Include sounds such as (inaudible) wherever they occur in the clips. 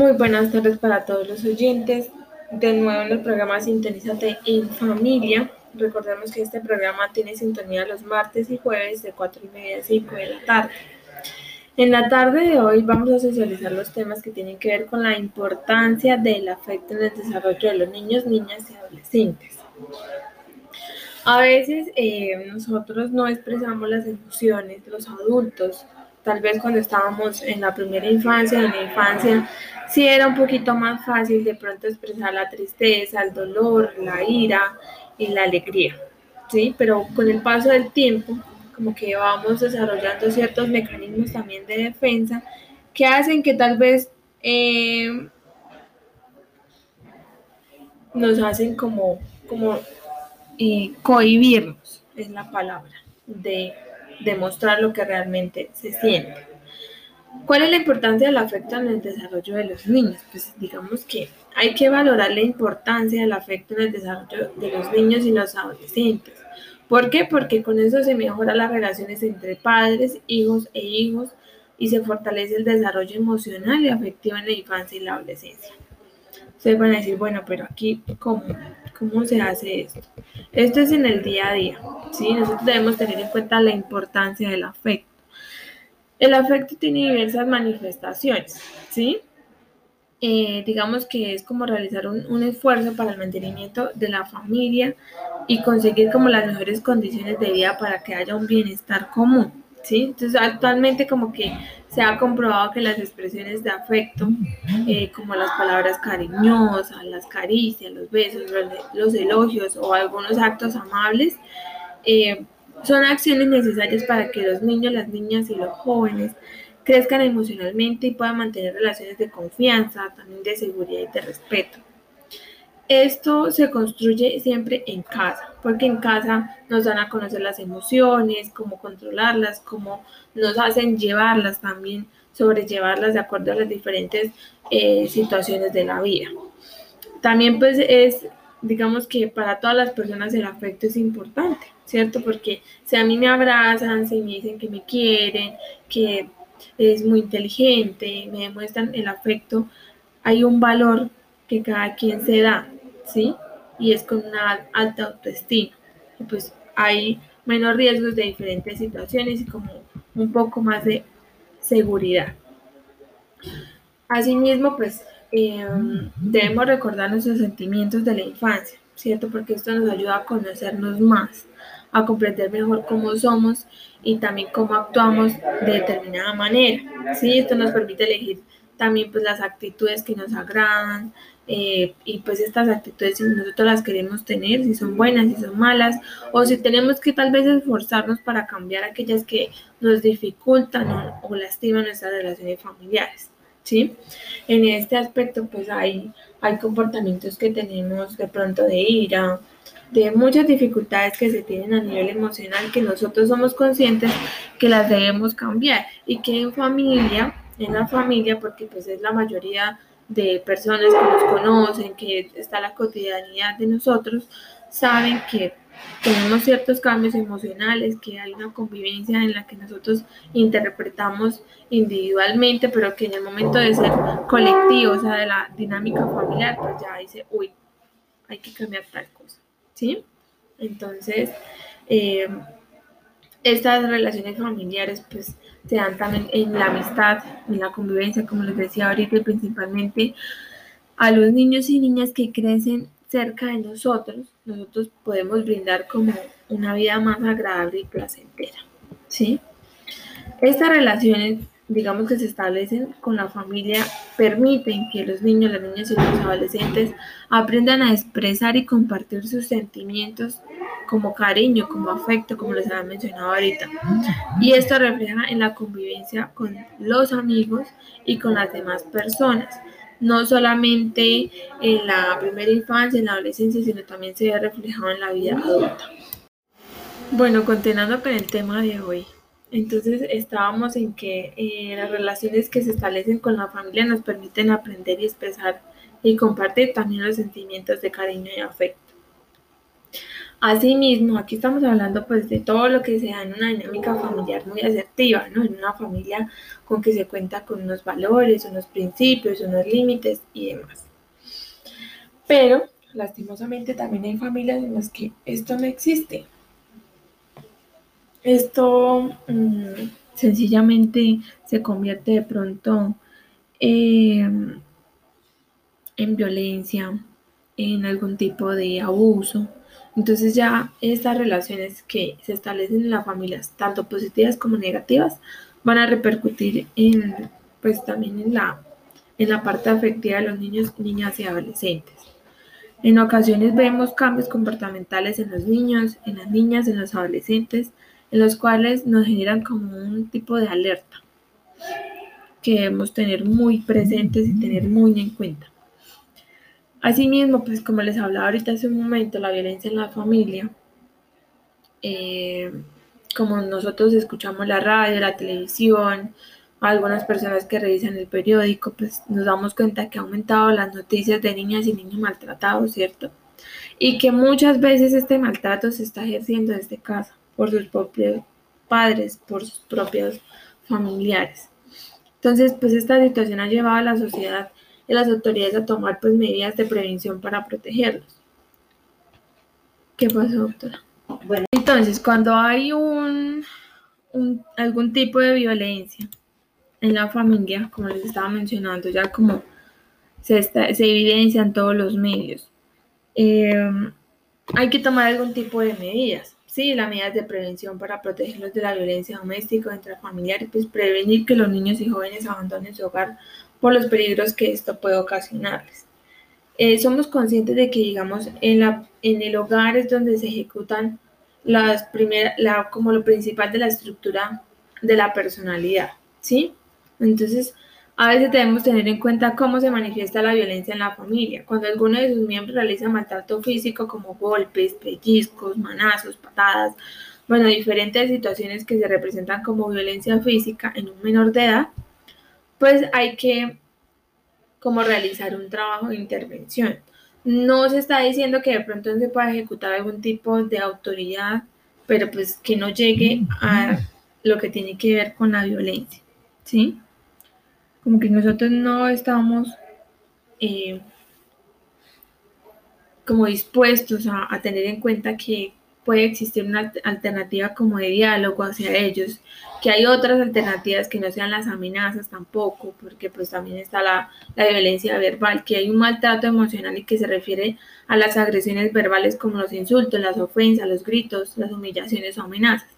Muy buenas tardes para todos los oyentes. De nuevo en el programa Sintonízate en Familia. Recordemos que este programa tiene sintonía los martes y jueves de 4 y media a 5 de la tarde. En la tarde de hoy vamos a socializar los temas que tienen que ver con la importancia del afecto en el desarrollo de los niños, niñas y adolescentes. A veces eh, nosotros no expresamos las emociones, los adultos, tal vez cuando estábamos en la primera infancia, en la infancia, sí era un poquito más fácil de pronto expresar la tristeza, el dolor, la ira y la alegría, ¿sí? Pero con el paso del tiempo, como que vamos desarrollando ciertos mecanismos también de defensa que hacen que tal vez eh, nos hacen como, como eh, cohibirnos, es la palabra, de demostrar lo que realmente se siente. ¿Cuál es la importancia del afecto en el desarrollo de los niños? Pues digamos que hay que valorar la importancia del afecto en el desarrollo de los niños y los adolescentes. ¿Por qué? Porque con eso se mejoran las relaciones entre padres, hijos e hijos y se fortalece el desarrollo emocional y afectivo en la infancia y la adolescencia. Ustedes van a decir, bueno, pero aquí, ¿cómo? ¿Cómo se hace esto? Esto es en el día a día, ¿sí? Nosotros debemos tener en cuenta la importancia del afecto. El afecto tiene diversas manifestaciones, ¿sí? Eh, digamos que es como realizar un, un, esfuerzo para el mantenimiento de la familia y conseguir como las mejores condiciones de vida para que haya un bienestar común. ¿sí? Entonces actualmente como que se ha comprobado que las expresiones de afecto, eh, como las palabras cariñosas, las caricias, los besos, los elogios o algunos actos amables, eh, son acciones necesarias para que los niños, las niñas y los jóvenes crezcan emocionalmente y puedan mantener relaciones de confianza, también de seguridad y de respeto. Esto se construye siempre en casa, porque en casa nos dan a conocer las emociones, cómo controlarlas, cómo nos hacen llevarlas también, sobrellevarlas de acuerdo a las diferentes eh, situaciones de la vida. También pues es, digamos que para todas las personas el afecto es importante, ¿cierto? Porque si a mí me abrazan, si me dicen que me quieren, que es muy inteligente, me demuestran el afecto, hay un valor que cada quien se da, ¿sí? Y es con una alta autoestima. Y pues hay menos riesgos de diferentes situaciones y como un poco más de seguridad. Asimismo, pues eh, debemos recordar nuestros sentimientos de la infancia, ¿cierto? Porque esto nos ayuda a conocernos más, a comprender mejor cómo somos y también cómo actuamos de determinada manera, ¿sí? Esto nos permite elegir también pues las actitudes que nos agradan, eh, y pues estas actitudes si nosotros las queremos tener, si son buenas, si son malas, o si tenemos que tal vez esforzarnos para cambiar aquellas que nos dificultan o, lastiman nuestras relaciones familiares. ¿sí? En este aspecto pues hay, hay comportamientos que tenemos de pronto de ira, de muchas dificultades que se tienen a nivel emocional que nosotros somos conscientes que las debemos cambiar y que en familia, en la familia, porque pues es la mayoría de personas que nos conocen, que está la cotidianidad de nosotros, saben que tenemos ciertos cambios emocionales, que hay una convivencia en la que nosotros interpretamos individualmente, pero que en el momento de ser colectivo, o sea, de la dinámica familiar, pues ya dice, uy, hay que cambiar tal cosa, ¿sí? Entonces, eh, estas relaciones familiares, pues, se dan también en la amistad, en la convivencia, como les decía ahorita, y principalmente a los niños y niñas que crecen cerca de nosotros, nosotros podemos brindar como una vida más agradable y placentera, ¿sí? Estas relaciones, digamos que se establecen con la familia, permiten que los niños, las niñas y los adolescentes aprendan a expresar y compartir sus sentimientos como cariño, como afecto, como les había mencionado ahorita. Y esto refleja en la convivencia con los amigos y con las demás personas. No solamente en la primera infancia, en la adolescencia, sino también se ve reflejado en la vida adulta. Bueno, continuando con el tema de hoy. Entonces estábamos en que eh, las relaciones que se establecen con la familia nos permiten aprender y expresar y compartir también los sentimientos de cariño y afecto. Asimismo, aquí estamos hablando pues de todo lo que se da en una dinámica familiar muy asertiva, ¿no? En una familia con que se cuenta con unos valores, unos principios, unos límites y demás. Pero, lastimosamente, también hay familias en las que esto no existe. Esto mm, sencillamente se convierte de pronto en violencia, en algún tipo de abuso. Entonces ya estas relaciones que se establecen en las familias, tanto positivas como negativas, van a repercutir en, pues también en la, en la parte afectiva de los niños, niñas y adolescentes. En ocasiones vemos cambios comportamentales en los niños, en las niñas, en los adolescentes, en los cuales nos generan como un tipo de alerta que debemos tener muy presentes y tener muy en cuenta. Asimismo, pues como les hablaba ahorita hace un momento, la violencia en la familia, eh, como nosotros escuchamos la radio, la televisión, algunas personas que revisan el periódico, pues nos damos cuenta que ha aumentado las noticias de niñas y niños maltratados, ¿cierto? Y que muchas veces este maltrato se está ejerciendo desde casa, por sus propios padres, por sus propios familiares. Entonces, pues esta situación ha llevado a la sociedad las autoridades a tomar pues medidas de prevención para protegerlos. ¿Qué pasó, doctora? Bueno, entonces cuando hay un, algún tipo de violencia en la familia, como les estaba mencionando, ya como se, se evidencia en todos los medios, eh, hay que tomar algún tipo de medidas. Sí, las medidas de prevención para protegerlos de la violencia doméstica o intrafamiliar pues prevenir que los niños y jóvenes abandonen su hogar por los peligros que esto puede ocasionarles. Eh, somos conscientes de que, digamos, en, la, en el hogar es donde se ejecutan las primeras, la, como lo principal de la estructura de la personalidad, ¿sí? Entonces, a veces debemos tener en cuenta cómo se manifiesta la violencia en la familia. Cuando alguno de sus miembros realiza maltrato físico como golpes, pellizcos, manazos, patadas, bueno, diferentes situaciones que se representan como violencia física en un menor de edad, pues hay que como realizar un trabajo de intervención. No se está diciendo que de pronto se pueda ejecutar algún tipo de autoridad, pero pues que no llegue a lo que tiene que ver con la violencia, ¿sí? Como que nosotros no estamos eh, como dispuestos a tener en cuenta que puede existir una alternativa como de diálogo hacia ellos, que hay otras alternativas que no sean las amenazas tampoco, porque pues también está la, la, violencia verbal, que hay un maltrato emocional y que se refiere a las agresiones verbales como los insultos, las ofensas, los gritos, las humillaciones o amenazas.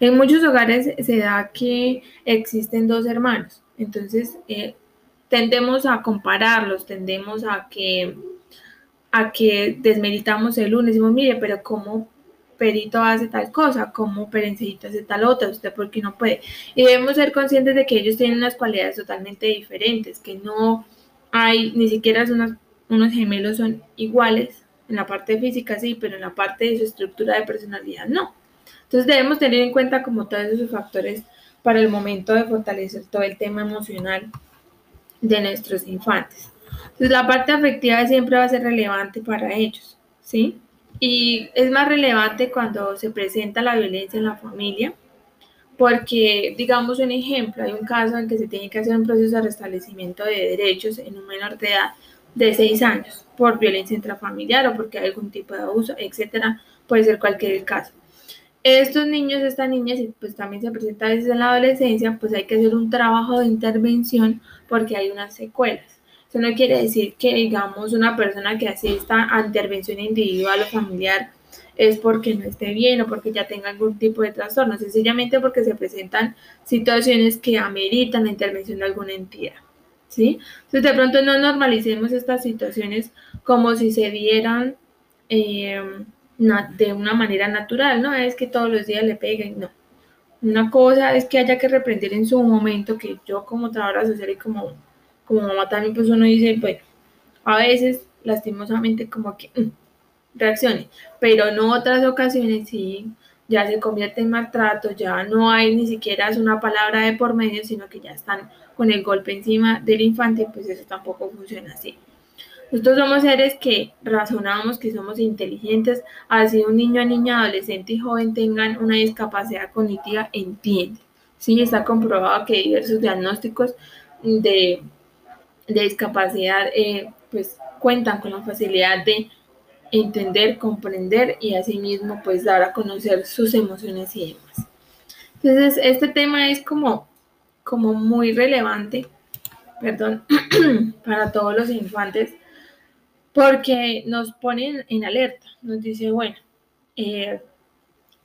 En muchos hogares se da que existen dos hermanos, entonces eh, tendemos a compararlos, tendemos a que a que desmeritamos el uno, decimos, mire, pero ¿cómo Perito hace tal cosa, como Perencito hace tal otra, usted porque no puede. Y debemos ser conscientes de que ellos tienen unas cualidades totalmente diferentes, que no hay, ni siquiera unos, unos gemelos son iguales, en la parte física sí, pero en la parte de su estructura de personalidad no. Entonces debemos tener en cuenta como todos esos factores para el momento de fortalecer todo el tema emocional de nuestros infantes. Entonces la parte afectiva siempre va a ser relevante para ellos, ¿sí? Y es más relevante cuando se presenta la violencia en la familia, porque, digamos un ejemplo, hay un caso en que se tiene que hacer un proceso de restablecimiento de derechos en un menor de edad de 6 años por violencia intrafamiliar o porque hay algún tipo de abuso, etcétera, puede ser cualquier caso. Estos niños, estas niñas, y pues también se presenta a veces en la adolescencia, pues hay que hacer un trabajo de intervención porque hay unas secuelas. Eso no quiere decir que, digamos, una persona que asista a intervención individual o familiar es porque no esté bien o porque ya tenga algún tipo de trastorno, sencillamente porque se presentan situaciones que ameritan la intervención de alguna entidad. ¿sí? Entonces, de pronto no normalicemos estas situaciones como si se dieran em, de una manera natural, no es que todos los días le peguen, no. Una cosa es que haya que reprender en su momento, que yo como trabajadora social y como como mamá también pues uno dice, pues a veces lastimosamente como que mm, reaccione, pero no otras ocasiones sí ya se convierte en maltrato, ya no hay ni siquiera una palabra de por medio, sino que ya están con el golpe encima del infante, pues eso tampoco funciona así. Nosotros somos seres que razonamos, que somos inteligentes, así un niño, niña, adolescente y joven tengan una discapacidad cognitiva, entiende. Sí, está comprobado que diversos diagnósticos de, discapacidad eh, pues cuentan con la facilidad de entender, comprender y asimismo pues dar a conocer sus emociones y demás. Entonces, este tema es como, como muy relevante, perdón, (clears throat) para todos los infantes porque nos ponen en alerta, nos dice, bueno, eh,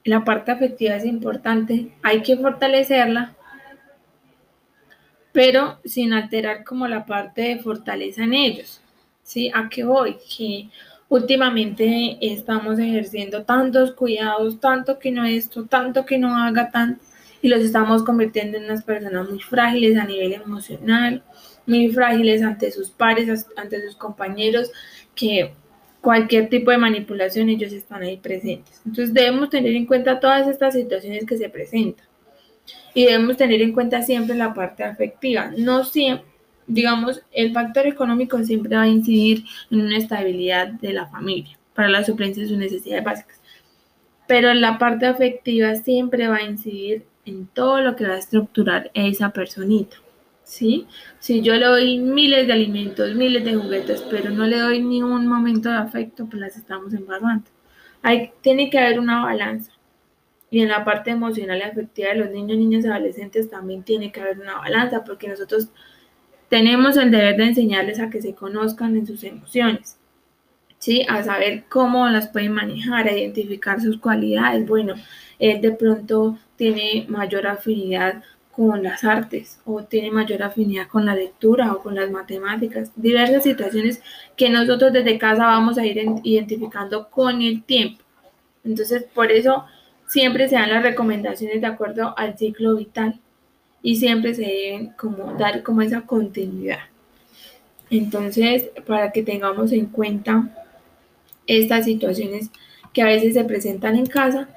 la parte afectiva es importante, hay que fortalecerla, pero sin alterar como la parte de fortaleza en ellos. ¿Sí? ¿A qué voy? Que últimamente estamos ejerciendo tantos cuidados, tanto que no esto, tanto que no haga tanto, y los estamos convirtiendo en unas personas muy frágiles a nivel emocional, muy frágiles ante sus pares, ante sus compañeros, que cualquier tipo de manipulación ellos están ahí presentes. Entonces debemos tener en cuenta todas estas situaciones que se presentan y debemos tener en cuenta siempre la parte afectiva. No siempre, digamos, el factor económico siempre va a incidir en una estabilidad de la familia para la suplencia de sus necesidades básicas. Pero la parte afectiva siempre va a incidir en todo lo que va a estructurar esa personita. ¿Sí? Si yo le doy miles de alimentos, miles de juguetes, pero no le doy ni un momento de afecto, pues las estamos embarrando. Hay, tiene que haber una balanza. Y en la parte emocional y afectiva de los niños, niñas y adolescentes también tiene que haber una balanza, porque nosotros tenemos el deber de enseñarles a que se conozcan en sus emociones, ¿sí? A saber cómo las pueden manejar, a identificar sus cualidades. Bueno, él de pronto tiene mayor afinidad con las artes o tiene mayor afinidad con la lectura o con las matemáticas, diversas situaciones que nosotros desde casa vamos a ir identificando con el tiempo. Entonces, por eso siempre se dan las recomendaciones de acuerdo al ciclo vital y siempre se deben como dar como esa continuidad. Entonces, para que tengamos en cuenta estas situaciones que a veces se presentan en casa,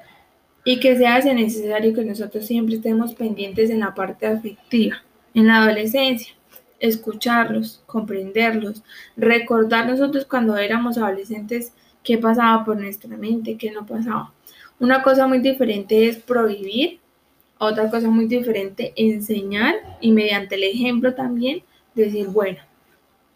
y que se hace necesario que nosotros siempre estemos pendientes en la parte afectiva, en la adolescencia, escucharlos, comprenderlos, recordar nosotros cuando éramos adolescentes qué pasaba por nuestra mente, qué no pasaba. Una cosa muy diferente es prohibir, otra cosa muy diferente enseñar y mediante el ejemplo también decir, bueno,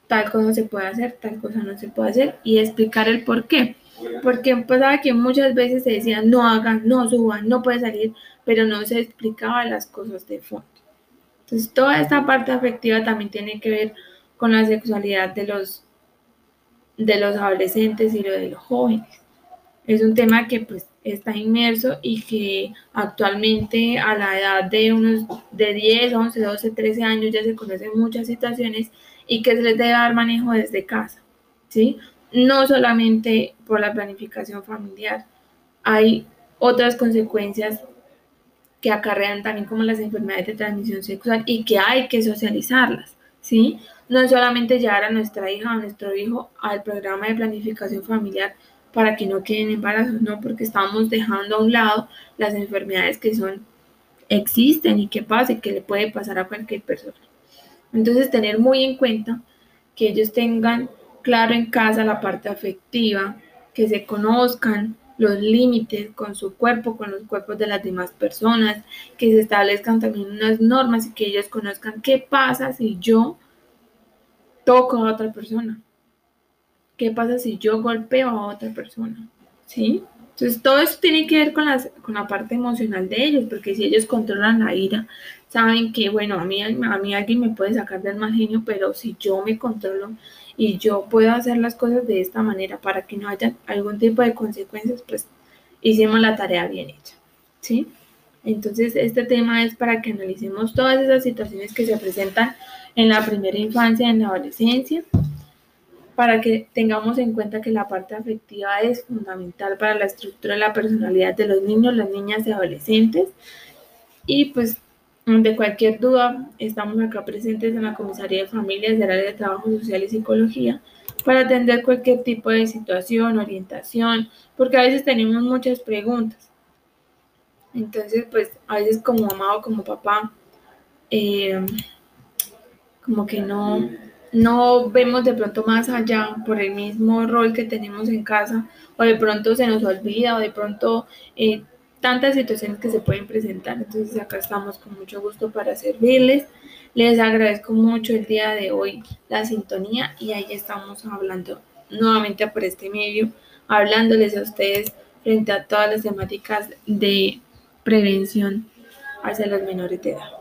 tal cosa se puede hacer, tal cosa no se puede hacer y explicar el por qué. Porque pasaba que muchas veces se decía no hagan, no suban, no puede salir, pero no se explicaba las cosas de fondo. Entonces, toda esta parte afectiva también tiene que ver con la sexualidad de los, de los adolescentes y lo de los jóvenes. Es un tema que pues está inmerso y que actualmente a la edad de unos de 10, 11, 12, 13 años ya se conocen muchas situaciones y que se les debe dar manejo desde casa, ¿sí? No solamente por la planificación familiar, hay otras consecuencias que acarrean también como las enfermedades de transmisión sexual y que hay que socializarlas, ¿sí? No solamente llevar a nuestra hija o a nuestro hijo al programa de planificación familiar para que no queden embarazos, no, porque estamos dejando a un lado las enfermedades que son, existen y que pasa que le puede pasar a cualquier persona. Entonces, tener muy en cuenta que ellos tengan claro en casa la parte afectiva, que se conozcan los límites con su cuerpo, con los cuerpos de las demás personas, que se establezcan también unas normas y que ellos conozcan qué pasa si yo toco a otra persona, qué pasa si yo golpeo a otra persona, ¿sí? Entonces todo eso tiene que ver con, las, con la parte emocional de ellos, porque si ellos controlan la ira, saben que, bueno, a mí, a mí alguien me puede sacar del mal genio, pero si yo me controlo y yo puedo hacer las cosas de esta manera para que no haya algún tipo de consecuencias, pues hicimos la tarea bien hecha, ¿sí? Entonces, este tema es para que analicemos todas esas situaciones que se presentan en la primera infancia, en la adolescencia, para que tengamos en cuenta que la parte afectiva es fundamental para la estructura de la personalidad de los niños, las niñas y adolescentes. Y pues de cualquier duda, estamos acá presentes en la Comisaría de Familias del área de Trabajo Social y Psicología para atender cualquier tipo de situación, orientación, porque a veces tenemos muchas preguntas. Entonces, pues a veces como mamá o como papá, eh, como que no, no vemos de pronto más allá por el mismo rol que tenemos en casa o de pronto se nos olvida o de pronto eh, tantas situaciones que se pueden presentar. Entonces acá estamos con mucho gusto para servirles. Les agradezco mucho el día de hoy la sintonía y ahí estamos hablando nuevamente por este medio, hablándoles a ustedes frente a todas las temáticas de prevención hacia los menores de edad.